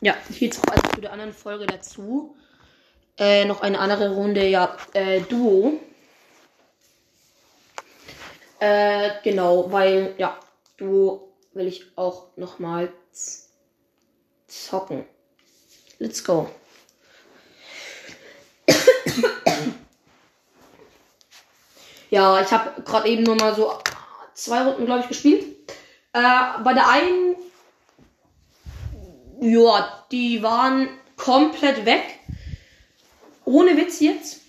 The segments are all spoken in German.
ja, hier jetzt also für die anderen Folge dazu. Äh, noch eine andere Runde, ja, äh, Duo. Äh, genau, weil, ja, Duo will ich auch nochmals zocken. Let's go. ja, ich habe gerade eben nur mal so zwei Runden, glaube ich, gespielt. Äh, bei der einen, ja, die waren komplett weg. Ohne Witz jetzt.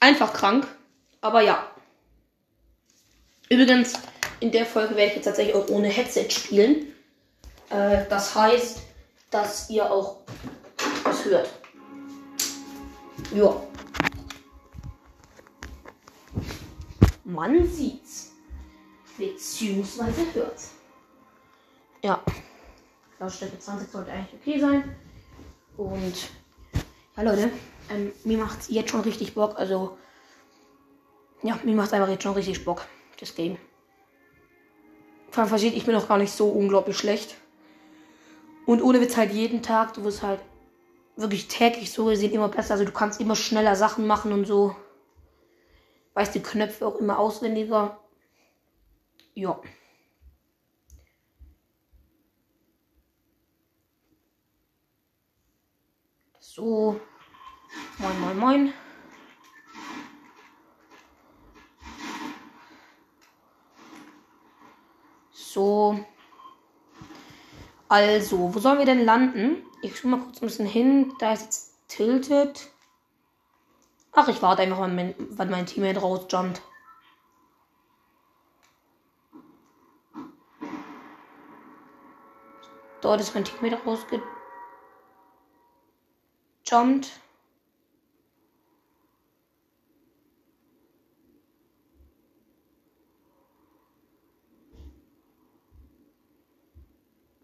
Einfach krank. Aber ja. Übrigens, in der Folge werde ich jetzt tatsächlich auch ohne Headset spielen. Äh, das heißt, dass ihr auch was hört. Ja. Man sieht's. Beziehungsweise hört's. Ja. Lautstärke 20 sollte eigentlich okay sein. Und ja, Leute, ähm, mir macht's jetzt schon richtig Bock. Also, ja, mir macht's einfach jetzt schon richtig Bock, das Game. Vor allem versteht, ich bin auch gar nicht so unglaublich schlecht. Und ohne Witz halt jeden Tag, du wirst halt wirklich täglich so gesehen immer besser. Also du kannst immer schneller Sachen machen und so. Weißt die Knöpfe auch immer auswendiger. Ja. So. Moin, moin, moin. So. Also, wo sollen wir denn landen? Ich schaue mal kurz ein bisschen hin. Da ist jetzt tilted. Ach, ich warte einfach, wann wann mein Teammate rausjumpt. Dort ist mein Teammate rausgejumpt.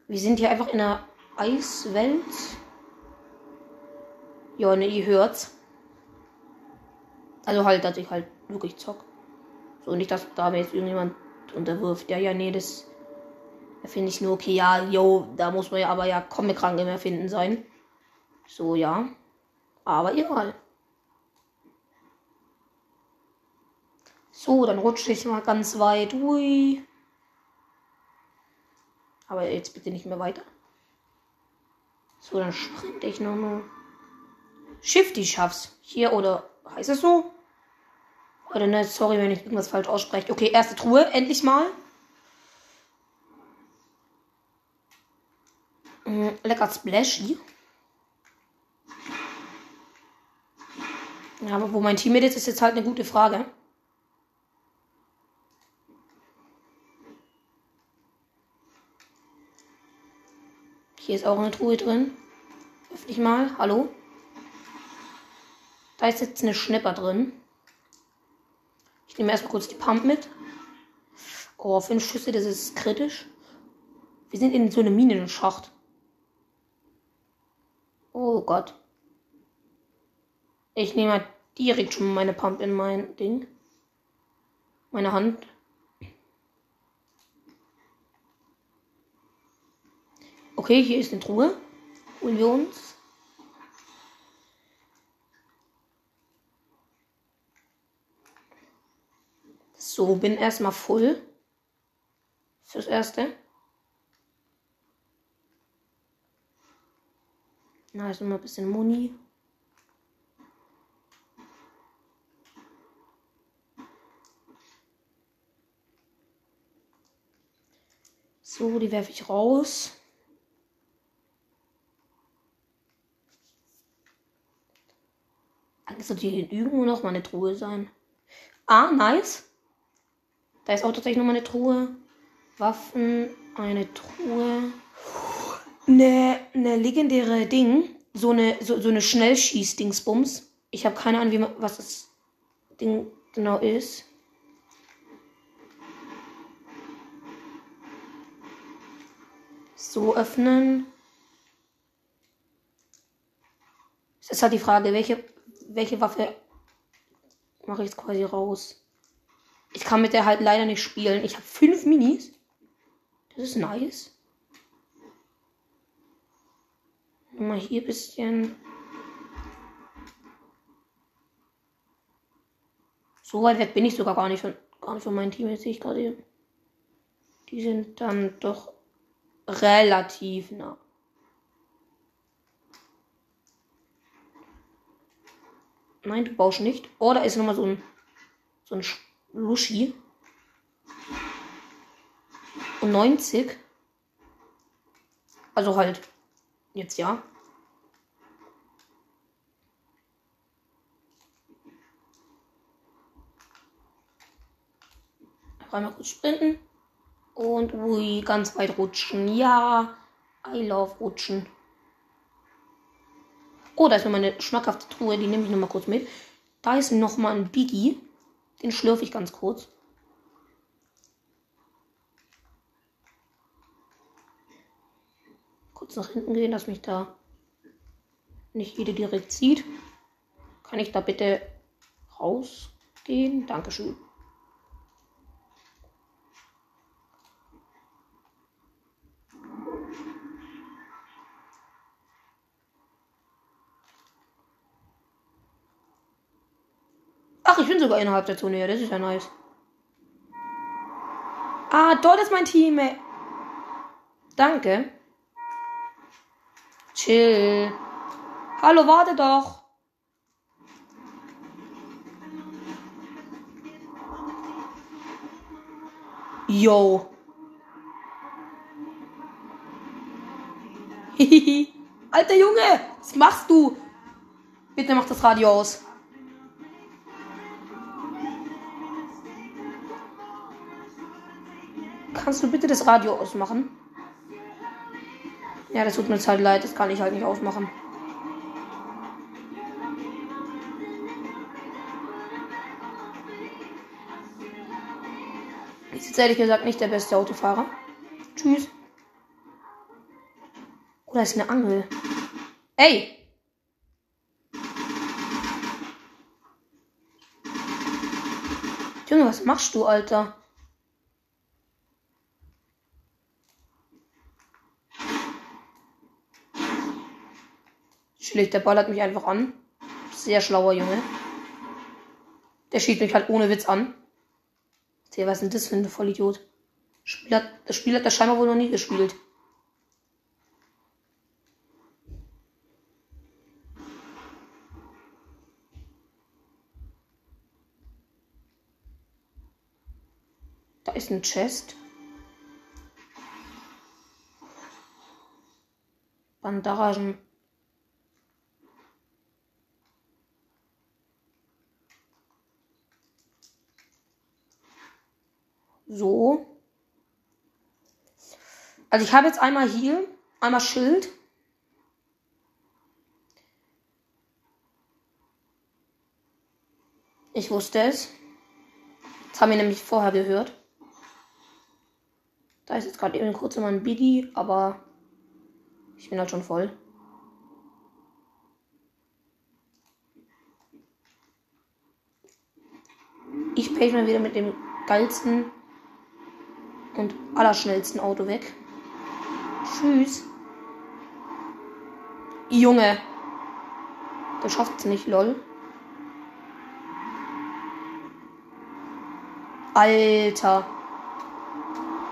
Wir sind hier einfach in einer Eiswelt. Ja, ne, ihr hört's. Also halt, dass ich halt wirklich zock. So, nicht, dass da mir jetzt irgendjemand unterwirft. Ja, ja, nee, das, da finde ich nur okay. Ja, yo, da muss man ja aber ja Comic-Rang im Erfinden sein. So, ja. Aber egal. So, dann rutsche ich mal ganz weit. Ui. Aber jetzt bitte nicht mehr weiter. So, dann sprinte ich nochmal. Shifty schaff's. Hier oder heißt es so? Oder ne, sorry, wenn ich irgendwas falsch ausspreche. Okay, erste Truhe, endlich mal. Mm, lecker Splashy. Ja, aber wo mein Team ist, ist jetzt halt eine gute Frage. Hier ist auch eine Truhe drin. Öffne ich mal. Hallo? Da ist jetzt eine Schnipper drin. Ich nehme erstmal kurz die Pump mit. Oh, fünf Schüsse, das ist kritisch. Wir sind in so einem Minenschacht. Oh Gott. Ich nehme mal direkt schon meine Pump in mein Ding. Meine Hand. Okay, hier ist eine Truhe. Holen wir uns. So, bin erstmal voll. Fürs Erste. Na, ist immer ein bisschen Muni. Die werfe ich raus. Eigentlich sollte hier irgendwo noch mal eine Truhe sein. Ah, nice. Da ist auch tatsächlich noch mal eine Truhe. Waffen, eine Truhe. Eine, eine legendäre Ding. So eine, so, so eine Schnellschieß-Dingsbums. Ich habe keine Ahnung, wie was das Ding genau ist. So öffnen. Es ist halt die Frage, welche welche Waffe mache ich jetzt quasi raus? Ich kann mit der halt leider nicht spielen. Ich habe fünf Minis. Das ist nice. Mal hier ein bisschen. So weit weg bin ich sogar gar nicht von, gar nicht von meinem Team. Jetzt sehe ich gerade. Die sind dann doch relativ nah. Nein, du baust nicht. Oh, ist nochmal so ein, so ein Luschi. Und 90. Also halt. Jetzt ja. Einmal kurz sprinten. Und ui, ganz weit rutschen. Ja, I love rutschen. Oh, da ist noch meine schmackhafte Truhe. Die nehme ich noch mal kurz mit. Da ist noch mal ein Biggie. Den schlürfe ich ganz kurz. Kurz nach hinten gehen, dass mich da nicht jede direkt sieht. Kann ich da bitte rausgehen? Dankeschön. Ach, ich bin sogar innerhalb der Zone. Ja, das ist ja nice. Ah, dort ist mein Team. Danke. Chill. Hallo, warte doch. Yo. Alter Junge, was machst du? Bitte mach das Radio aus. Kannst du bitte das Radio ausmachen? Ja, das tut mir halt leid, das kann ich halt nicht ausmachen. Ich jetzt ehrlich gesagt nicht der beste Autofahrer. Tschüss. Oder ist eine Angel? Ey! Junge, was machst du, Alter? Chillig, der ballert mich einfach an. Sehr schlauer Junge. Der schießt mich halt ohne Witz an. Tja, was denn das für ein Vollidiot? Spiel hat, das Spiel hat er scheinbar wohl noch nie gespielt. Da ist ein Chest. Bandagen. So. Also ich habe jetzt einmal hier, einmal Schild. Ich wusste es. Das haben wir nämlich vorher gehört. Da ist jetzt gerade eben kurz mal ein Biggie, aber ich bin halt schon voll. Ich page mal wieder mit dem geilsten und allerschnellsten Auto weg. Tschüss. Junge. Der schafft's nicht, lol. Alter.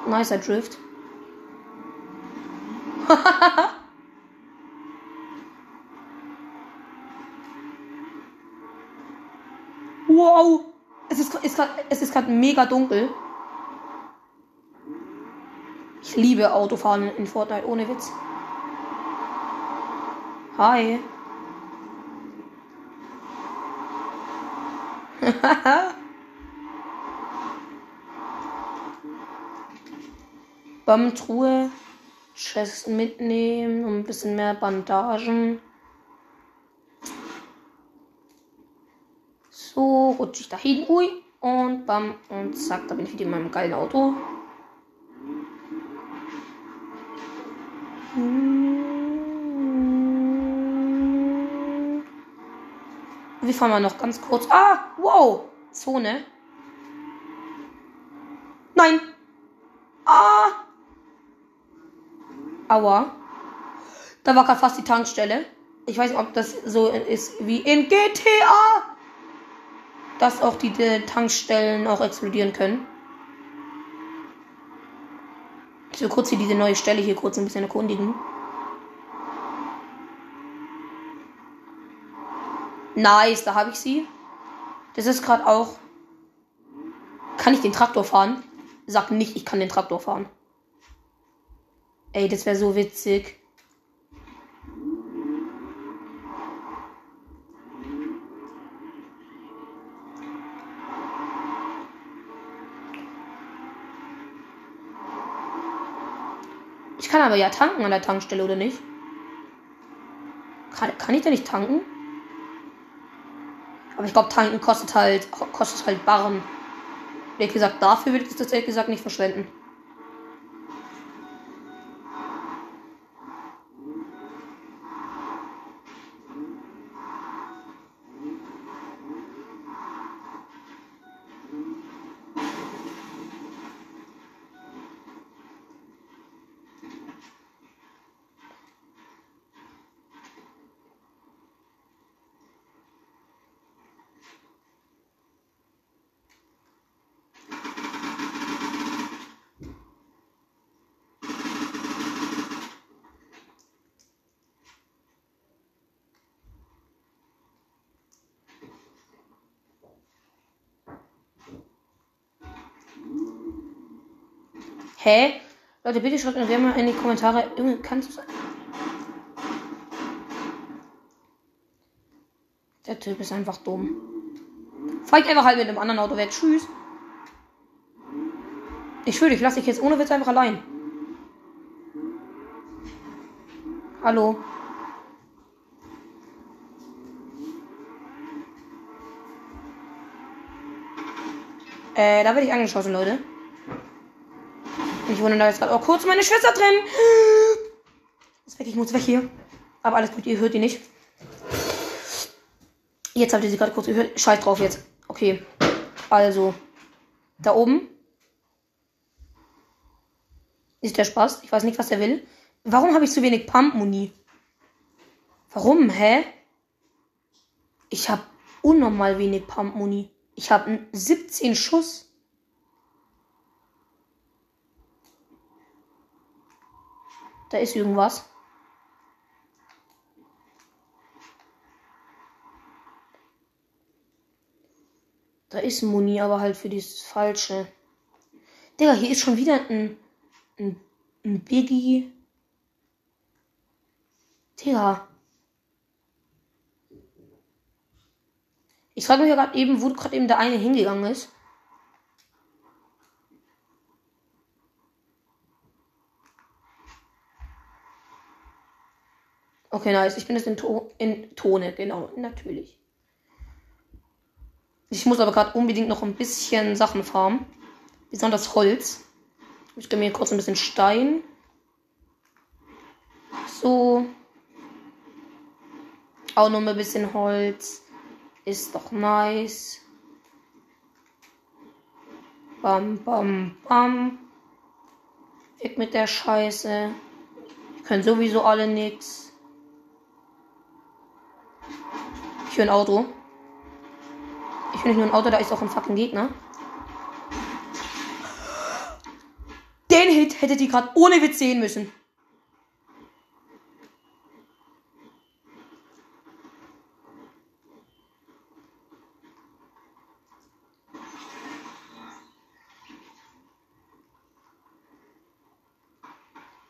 Nicer Drift. wow. Es ist, ist gerade mega dunkel. Ich liebe Autofahren in Fortnite, ohne Witz. Hi. Truhe. Chest mitnehmen und ein bisschen mehr Bandagen. So, rutsche ich dahin. Ui. Und bam. Und zack, da bin ich wieder in meinem geilen Auto. Wir fahren mal noch ganz kurz. Ah, wow. Zone. Nein. Ah. Aua. Da war gerade fast die Tankstelle. Ich weiß nicht, ob das so ist wie in GTA. Dass auch die, die Tankstellen auch explodieren können. Ich will kurz hier diese neue Stelle hier kurz ein bisschen erkundigen. Nice, da habe ich sie. Das ist gerade auch. Kann ich den Traktor fahren? Sag nicht, ich kann den Traktor fahren. Ey, das wäre so witzig. Kann aber ja tanken an der Tankstelle, oder nicht? Kann, kann ich da nicht tanken? Aber ich glaube, tanken kostet halt, kostet halt Barren. Wie gesagt, dafür würde ich das ehrlich gesagt nicht verschwenden. Hä? Leute, bitte schreibt mir mal in die Kommentare. Kannst du Der Typ ist einfach dumm. Ich einfach halt mit dem anderen Auto weg. Tschüss. Ich schwöre, ich lasse dich jetzt ohne Witz einfach allein. Hallo. Äh, da werde ich angeschossen, Leute. Ich wundere da jetzt gerade auch kurz meine Schwester drin. Ist weg, ich muss weg hier. Aber alles gut, ihr hört die nicht. Jetzt habt ihr sie gerade kurz gehört. Scheiß drauf jetzt. Okay. Also. Da oben. Ist der Spaß. Ich weiß nicht, was er will. Warum habe ich zu wenig Pump-Muni? Warum? Hä? Ich habe unnormal wenig Pump-Muni. Ich habe 17 Schuss. Da ist irgendwas. Da ist Muni, aber halt für das Falsche. Digga, hier ist schon wieder ein, ein, ein Biggie. Digga. Ich frage mich ja gerade eben, wo gerade eben der eine hingegangen ist. Okay, nice. Ich bin jetzt in, to in Tone, genau, natürlich. Ich muss aber gerade unbedingt noch ein bisschen Sachen farmen. Besonders Holz. Ich gebe mir kurz ein bisschen Stein. So. Auch noch ein bisschen Holz. Ist doch nice. Bam, bam, bam. Weg mit der Scheiße. Die können sowieso alle nix. Ich höre ein Auto. Ich höre nicht nur ein Auto, da ist auch ein fucking Gegner. Den Hit hättet ihr gerade ohne Witz sehen müssen.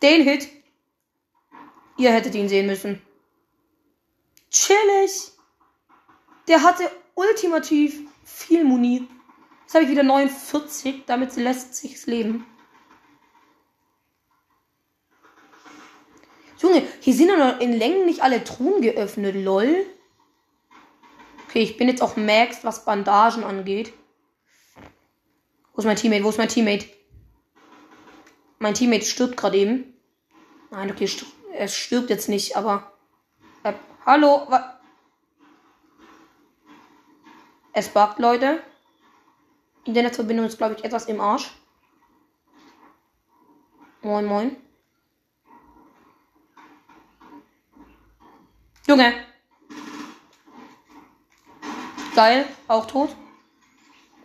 Den Hit. Ihr hättet ihn sehen müssen. Chillig. Der hatte ultimativ viel Muni. Jetzt habe ich wieder 49. Damit lässt sich's leben. Junge, hier sind noch in Längen nicht alle Truhen geöffnet. Lol. Okay, ich bin jetzt auch Max, was Bandagen angeht. Wo ist mein Teammate? Wo ist mein Teammate? Mein Teammate stirbt gerade eben. Nein, okay, er stirbt jetzt nicht, aber. Äh, hallo, was? Es buggt, Leute. Internetverbindung ist, glaube ich, etwas im Arsch. Moin, moin. Junge. Geil, auch tot.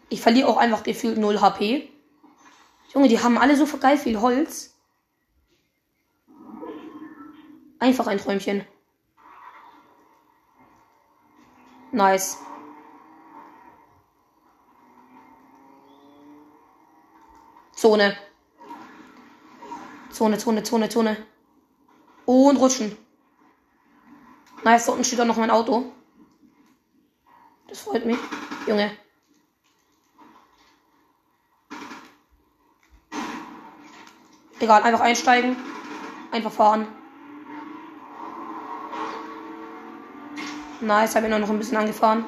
Ich verliere auch einfach gefühlt 0 HP. Junge, die haben alle so geil viel Holz. Einfach ein Träumchen. Nice. Zone. Zone, Zone, Zone, Zone. Und rutschen. Nice, da unten steht auch noch mein Auto. Das freut mich. Junge. Egal, einfach einsteigen. Einfach fahren. Nice, habe ihn noch ein bisschen angefahren.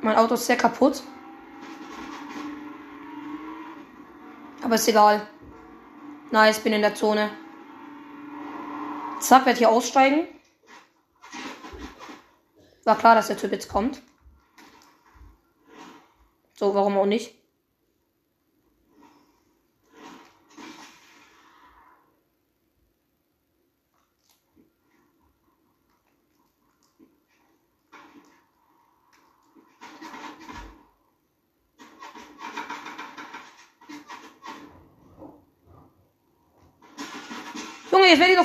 Mein Auto ist sehr kaputt. Aber ist egal. Nice, bin in der Zone. Zack, werde hier aussteigen. War klar, dass der Typ jetzt kommt. So, warum auch nicht?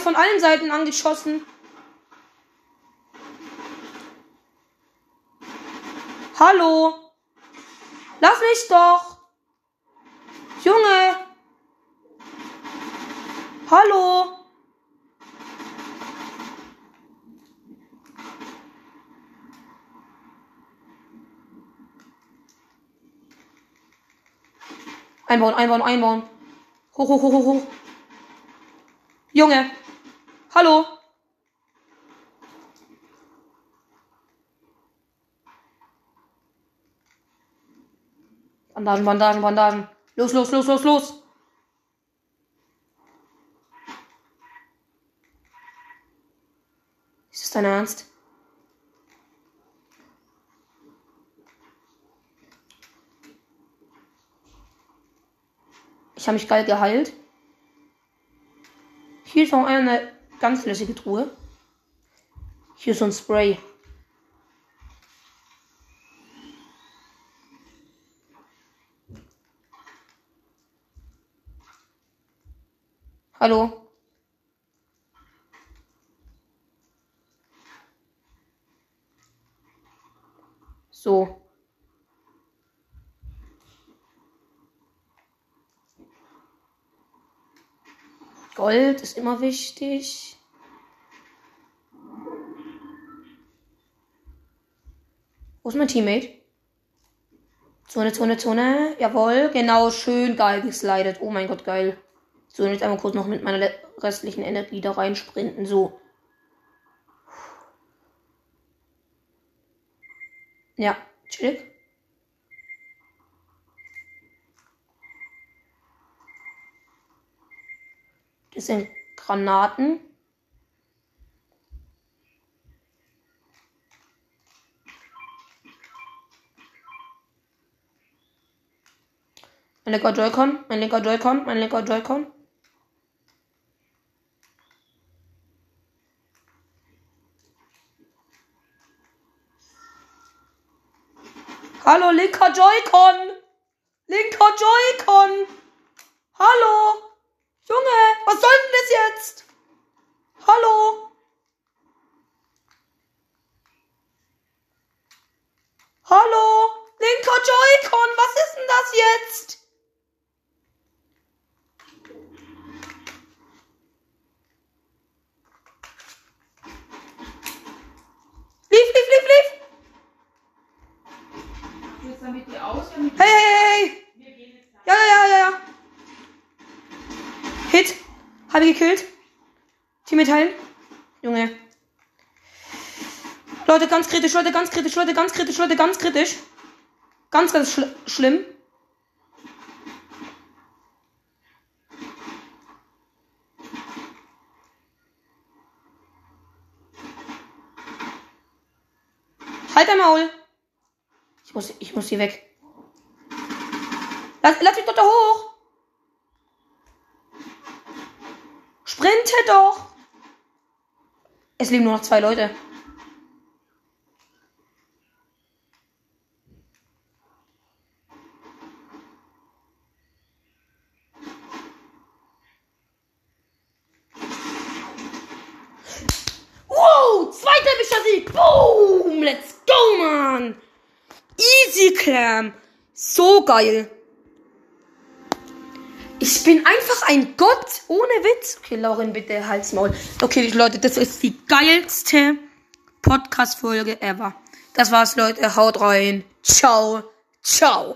Von allen Seiten angeschossen. Hallo? Lass mich doch. Junge. Hallo? Einbauen, einbauen, einbauen. Hoch, hoch, hoch, hoch, hoch. Junge. Hallo. Bandagen, Bandagen, Bandagen. Los, los, los, los, los. Ist das dein Ernst? Ich habe mich geil geheilt. Hier ist noch eine ganz lässige Truhe. Hier so ein Spray. Hallo? So. Gold ist immer wichtig. Wo ist mein Teammate? Zone, Zone, Zone. Jawohl, genau, schön geil geslidet. Oh mein Gott, geil. So, jetzt einmal kurz noch mit meiner restlichen Energie da rein sprinten. So. Ja, chillig. Das sind Granaten. Mein linker Joy-Con, mein linker Joy-Con, mein linker Joy-Con. Hallo, linker Joy-Con. Linker Joy-Con. Hallo. Junge, was soll denn das jetzt? Hallo. Hallo. Linker Joy-Con, was ist denn das jetzt? Lief, lief, lief, lief. Hey, hey, hey. Habe ich gekillt. Team mitteilen. Junge. Leute, ganz kritisch, Leute, ganz kritisch, Leute, ganz kritisch, Leute, ganz kritisch. Ganz, ganz schl schlimm. Halt dein Maul. Ich muss, ich muss hier weg. Lass, lass mich doch da hoch. Sprinte doch. Es leben nur noch zwei Leute. Wow, zweiter Sieg. Boom, let's go, man. Easy Clam. So geil. Ich bin einfach ein Gott ohne Witz. Okay, Lauren, bitte halt's Maul. Okay, Leute, das ist die geilste Podcast-Folge ever. Das war's, Leute. Haut rein. Ciao. Ciao.